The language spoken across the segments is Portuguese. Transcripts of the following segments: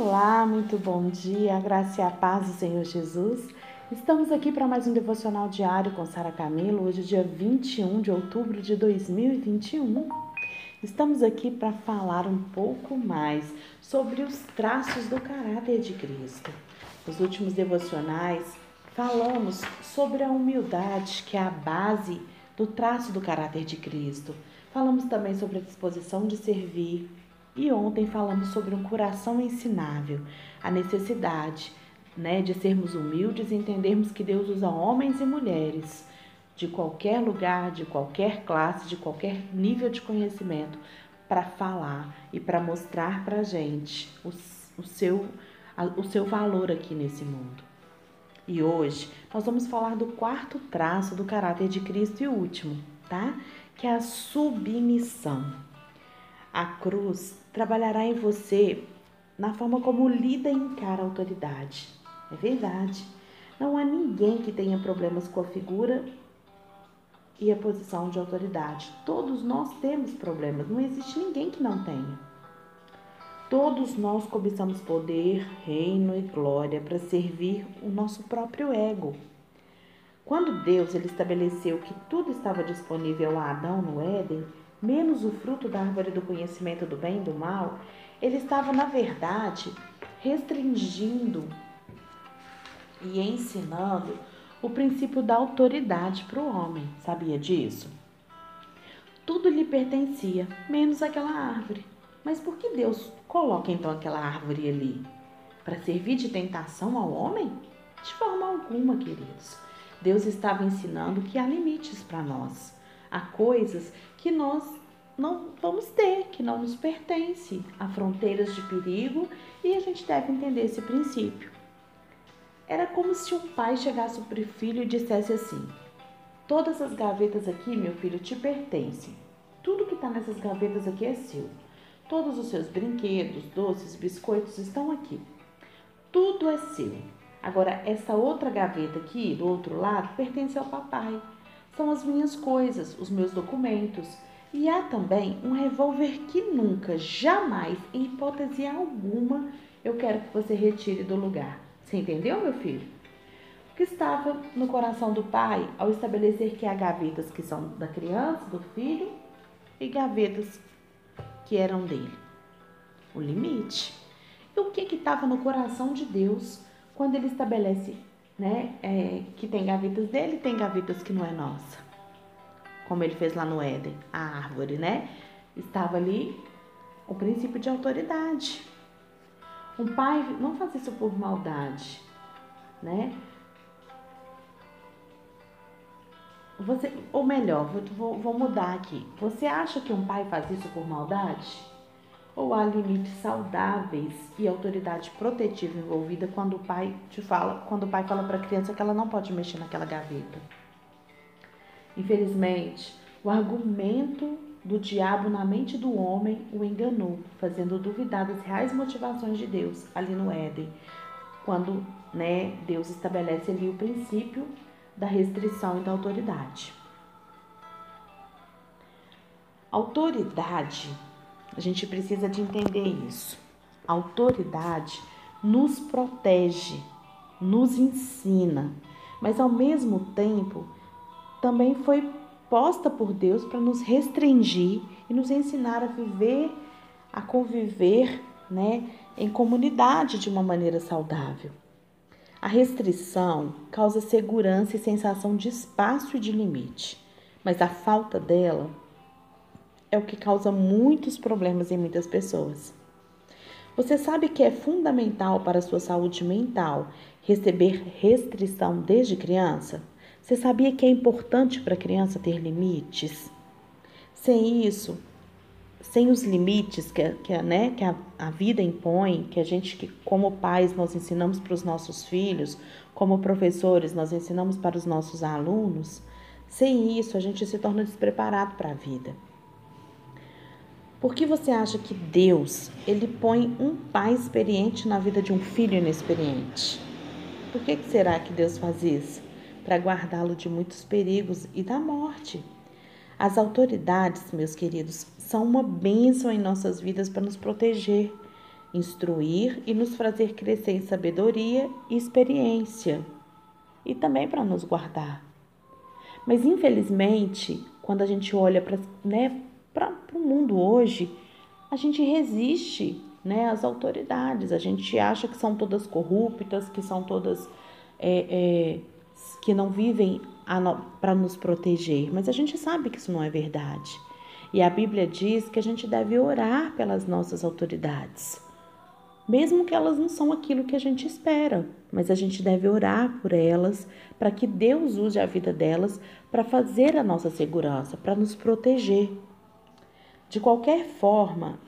Olá, muito bom dia, graça e a paz do Senhor Jesus. Estamos aqui para mais um devocional diário com Sara Camilo, hoje dia 21 de outubro de 2021. Estamos aqui para falar um pouco mais sobre os traços do caráter de Cristo. Nos últimos devocionais, falamos sobre a humildade, que é a base do traço do caráter de Cristo. Falamos também sobre a disposição de servir, e ontem falamos sobre um coração ensinável, a necessidade né, de sermos humildes e entendermos que Deus usa homens e mulheres de qualquer lugar, de qualquer classe, de qualquer nível de conhecimento para falar e para mostrar para a gente o, o, seu, o seu valor aqui nesse mundo. E hoje nós vamos falar do quarto traço do caráter de Cristo e último, tá? Que é a submissão. A cruz trabalhará em você na forma como lida e encara a autoridade. É verdade. Não há ninguém que tenha problemas com a figura e a posição de autoridade. Todos nós temos problemas, não existe ninguém que não tenha. Todos nós cobiçamos poder, reino e glória para servir o nosso próprio ego. Quando Deus ele estabeleceu que tudo estava disponível a Adão no Éden, menos o fruto da árvore do conhecimento do bem e do mal, ele estava, na verdade, restringindo e ensinando o princípio da autoridade para o homem. Sabia disso? Tudo lhe pertencia, menos aquela árvore. Mas por que Deus coloca então aquela árvore ali? Para servir de tentação ao homem? De forma alguma, queridos. Deus estava ensinando que há limites para nós. Há coisas que nós não vamos ter, que não nos pertence. Há fronteiras de perigo e a gente deve entender esse princípio. Era como se um pai chegasse para o filho e dissesse assim: Todas as gavetas aqui, meu filho, te pertencem. Tudo que está nessas gavetas aqui é seu. Todos os seus brinquedos, doces, biscoitos estão aqui. Tudo é seu. Agora, essa outra gaveta aqui, do outro lado, pertence ao papai são as minhas coisas, os meus documentos. E há também um revólver que nunca, jamais, em hipótese alguma, eu quero que você retire do lugar. Você entendeu, meu filho? O que estava no coração do pai ao estabelecer que há gavetas que são da criança, do filho, e gavetas que eram dele? O limite. E o que estava no coração de Deus quando ele estabelece né? É, que tem gavetas dele, tem gavetas que não é nossa. Como ele fez lá no Éden, a árvore, né? Estava ali o princípio de autoridade. Um pai não faz isso por maldade, né? Você, ou melhor, vou, vou mudar aqui. Você acha que um pai faz isso por maldade? Ou há limites saudáveis e autoridade protetiva envolvida quando o pai te fala, quando o pai fala para a criança que ela não pode mexer naquela gaveta. Infelizmente, o argumento do diabo na mente do homem o enganou, fazendo duvidar das reais motivações de Deus ali no Éden, quando né, Deus estabelece ali o princípio da restrição e da autoridade. Autoridade a gente precisa de entender isso. A autoridade nos protege, nos ensina, mas ao mesmo tempo também foi posta por Deus para nos restringir e nos ensinar a viver, a conviver, né, em comunidade de uma maneira saudável. A restrição causa segurança e sensação de espaço e de limite, mas a falta dela é o que causa muitos problemas em muitas pessoas. Você sabe que é fundamental para a sua saúde mental receber restrição desde criança? Você sabia que é importante para a criança ter limites? Sem isso, sem os limites que, que, né, que a, a vida impõe, que a gente, que como pais, nós ensinamos para os nossos filhos, como professores, nós ensinamos para os nossos alunos, sem isso a gente se torna despreparado para a vida. Por que você acha que Deus, ele põe um pai experiente na vida de um filho inexperiente? Por que, que será que Deus faz isso? Para guardá-lo de muitos perigos e da morte. As autoridades, meus queridos, são uma bênção em nossas vidas para nos proteger instruir e nos fazer crescer em sabedoria e experiência, e também para nos guardar. Mas infelizmente, quando a gente olha para né, o mundo hoje, a gente resiste né, às autoridades, a gente acha que são todas corruptas, que são todas é, é, que não vivem para nos proteger, mas a gente sabe que isso não é verdade. E a Bíblia diz que a gente deve orar pelas nossas autoridades, mesmo que elas não são aquilo que a gente espera, mas a gente deve orar por elas para que Deus use a vida delas para fazer a nossa segurança, para nos proteger. De qualquer forma,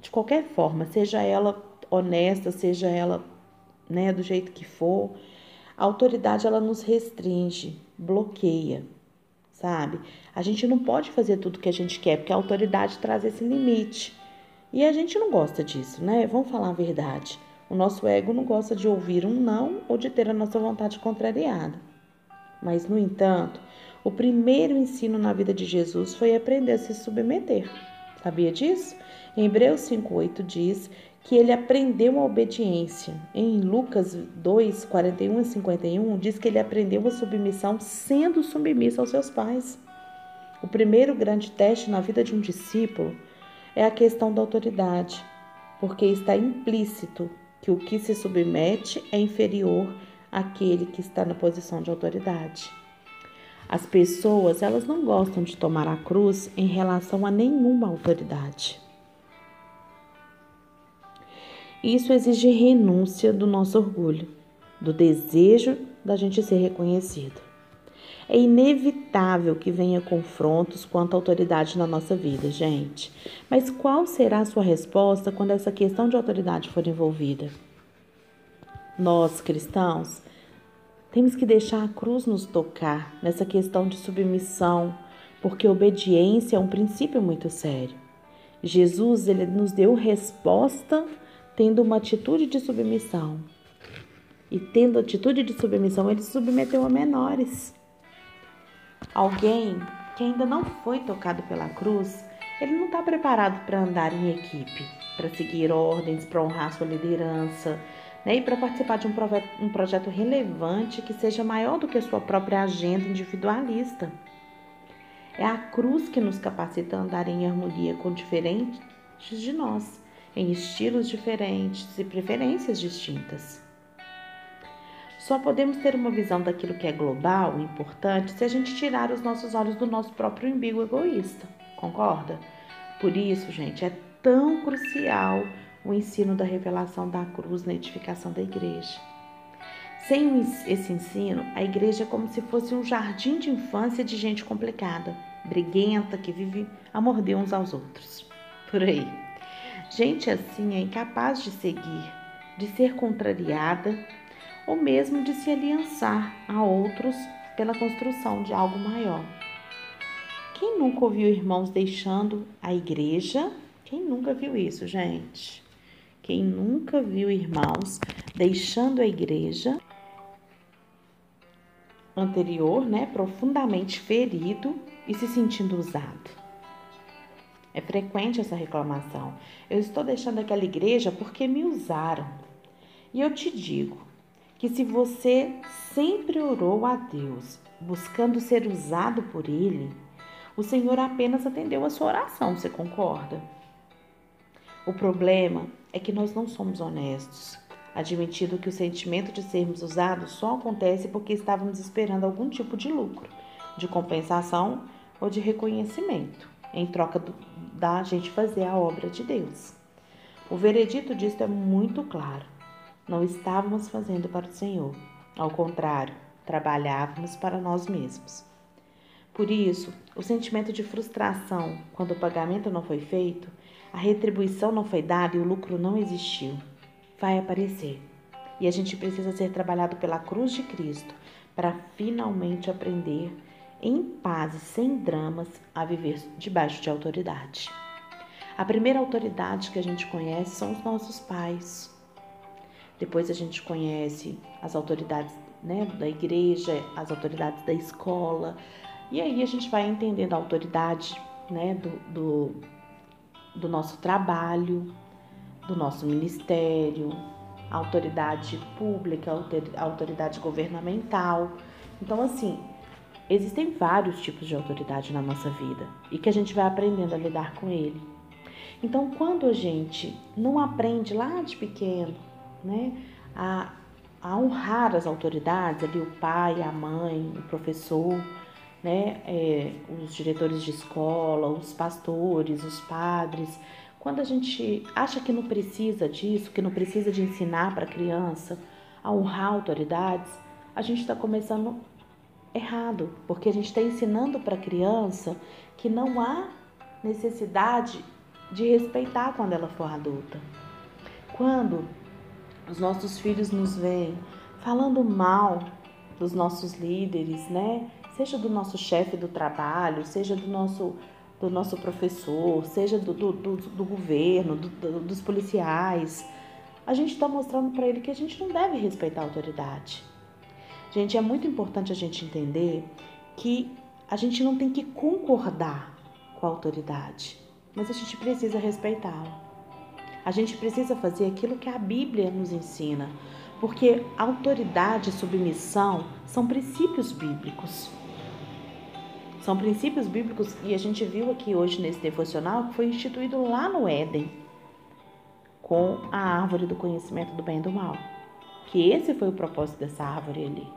de qualquer forma, seja ela honesta, seja ela né, do jeito que for, a autoridade ela nos restringe, bloqueia, sabe? A gente não pode fazer tudo que a gente quer, porque a autoridade traz esse limite. E a gente não gosta disso, né? Vamos falar a verdade. O nosso ego não gosta de ouvir um não ou de ter a nossa vontade contrariada. Mas, no entanto, o primeiro ensino na vida de Jesus foi aprender a se submeter. Sabia disso? Em Hebreus 5,8 diz que ele aprendeu a obediência. Em Lucas 2, 41 e 51, diz que ele aprendeu a submissão sendo submisso aos seus pais. O primeiro grande teste na vida de um discípulo é a questão da autoridade, porque está implícito que o que se submete é inferior àquele que está na posição de autoridade. As pessoas, elas não gostam de tomar a cruz em relação a nenhuma autoridade. Isso exige renúncia do nosso orgulho, do desejo da gente ser reconhecido. É inevitável que venha confrontos quanto à autoridade na nossa vida, gente. Mas qual será a sua resposta quando essa questão de autoridade for envolvida? Nós, cristãos, temos que deixar a cruz nos tocar nessa questão de submissão, porque obediência é um princípio muito sério. Jesus, ele nos deu resposta tendo uma atitude de submissão. E tendo atitude de submissão, ele submeteu a menores. Alguém que ainda não foi tocado pela cruz, ele não está preparado para andar em equipe, para seguir ordens, para honrar sua liderança, né? e para participar de um, um projeto relevante que seja maior do que a sua própria agenda individualista. É a cruz que nos capacita a andar em harmonia com diferentes de nós em estilos diferentes e preferências distintas. Só podemos ter uma visão daquilo que é global e importante se a gente tirar os nossos olhos do nosso próprio umbigo egoísta, concorda? Por isso, gente, é tão crucial o ensino da revelação da cruz na edificação da igreja. Sem esse ensino, a igreja é como se fosse um jardim de infância de gente complicada, briguenta, que vive a morder uns aos outros. Por aí. Gente assim é incapaz de seguir, de ser contrariada ou mesmo de se aliançar a outros pela construção de algo maior. Quem nunca ouviu irmãos deixando a igreja? Quem nunca viu isso, gente? Quem nunca viu irmãos deixando a igreja anterior, né, profundamente ferido e se sentindo usado? É frequente essa reclamação. Eu estou deixando aquela igreja porque me usaram. E eu te digo que se você sempre orou a Deus buscando ser usado por Ele, o Senhor apenas atendeu a sua oração, você concorda? O problema é que nós não somos honestos, admitindo que o sentimento de sermos usados só acontece porque estávamos esperando algum tipo de lucro, de compensação ou de reconhecimento em troca do, da gente fazer a obra de Deus. O veredito disso é muito claro. Não estávamos fazendo para o Senhor, ao contrário, trabalhávamos para nós mesmos. Por isso, o sentimento de frustração quando o pagamento não foi feito, a retribuição não foi dada e o lucro não existiu, vai aparecer. E a gente precisa ser trabalhado pela cruz de Cristo para finalmente aprender em paz e sem dramas, a viver debaixo de autoridade. A primeira autoridade que a gente conhece são os nossos pais. Depois a gente conhece as autoridades né, da igreja, as autoridades da escola. E aí a gente vai entendendo a autoridade né, do, do, do nosso trabalho, do nosso ministério, autoridade pública, autoridade governamental. Então, assim, existem vários tipos de autoridade na nossa vida e que a gente vai aprendendo a lidar com ele. Então, quando a gente não aprende lá de pequeno, né, a, a honrar as autoridades, ali o pai, a mãe, o professor, né, é, os diretores de escola, os pastores, os padres, quando a gente acha que não precisa disso, que não precisa de ensinar para a criança a honrar autoridades, a gente está começando errado, porque a gente está ensinando para a criança que não há necessidade de respeitar quando ela for adulta. Quando os nossos filhos nos veem falando mal dos nossos líderes, né? Seja do nosso chefe do trabalho, seja do nosso do nosso professor, seja do, do, do, do governo, do, dos policiais. A gente está mostrando para ele que a gente não deve respeitar a autoridade. Gente, é muito importante a gente entender que a gente não tem que concordar com a autoridade, mas a gente precisa respeitá-la. A gente precisa fazer aquilo que a Bíblia nos ensina, porque autoridade e submissão são princípios bíblicos. São princípios bíblicos e a gente viu aqui hoje nesse devocional que foi instituído lá no Éden com a árvore do conhecimento do bem e do mal. Que esse foi o propósito dessa árvore ali.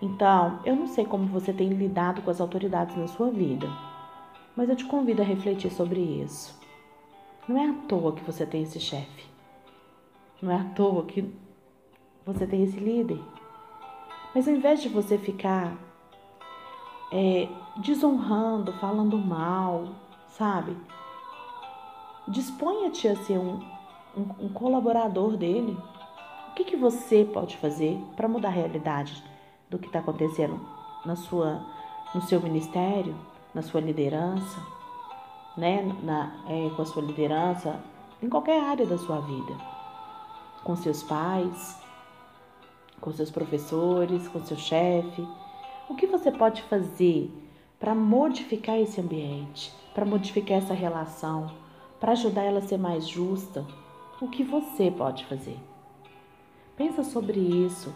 Então, eu não sei como você tem lidado com as autoridades na sua vida, mas eu te convido a refletir sobre isso. Não é à toa que você tem esse chefe. Não é à toa que você tem esse líder. Mas ao invés de você ficar é, desonrando, falando mal, sabe? Disponha-te a ser um, um, um, colaborador dele. O que, que você pode fazer para mudar a realidade do que está acontecendo na sua, no seu ministério, na sua liderança, né? Na, é, com a sua liderança em qualquer área da sua vida, com seus pais, com seus professores, com seu chefe o que você pode fazer para modificar esse ambiente, para modificar essa relação, para ajudar ela a ser mais justa? O que você pode fazer? Pensa sobre isso.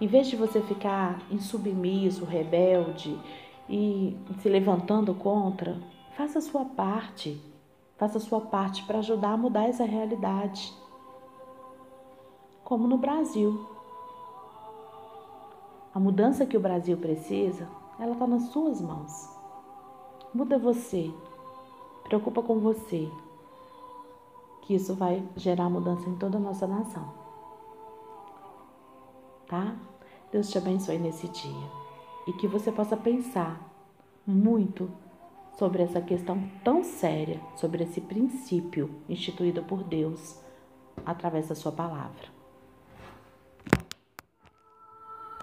Em vez de você ficar insubmisso, rebelde e se levantando contra, faça a sua parte. Faça a sua parte para ajudar a mudar essa realidade. Como no Brasil. A mudança que o Brasil precisa, ela está nas suas mãos. Muda você, preocupa com você, que isso vai gerar mudança em toda a nossa nação. Tá? Deus te abençoe nesse dia e que você possa pensar muito sobre essa questão tão séria, sobre esse princípio instituído por Deus através da sua palavra.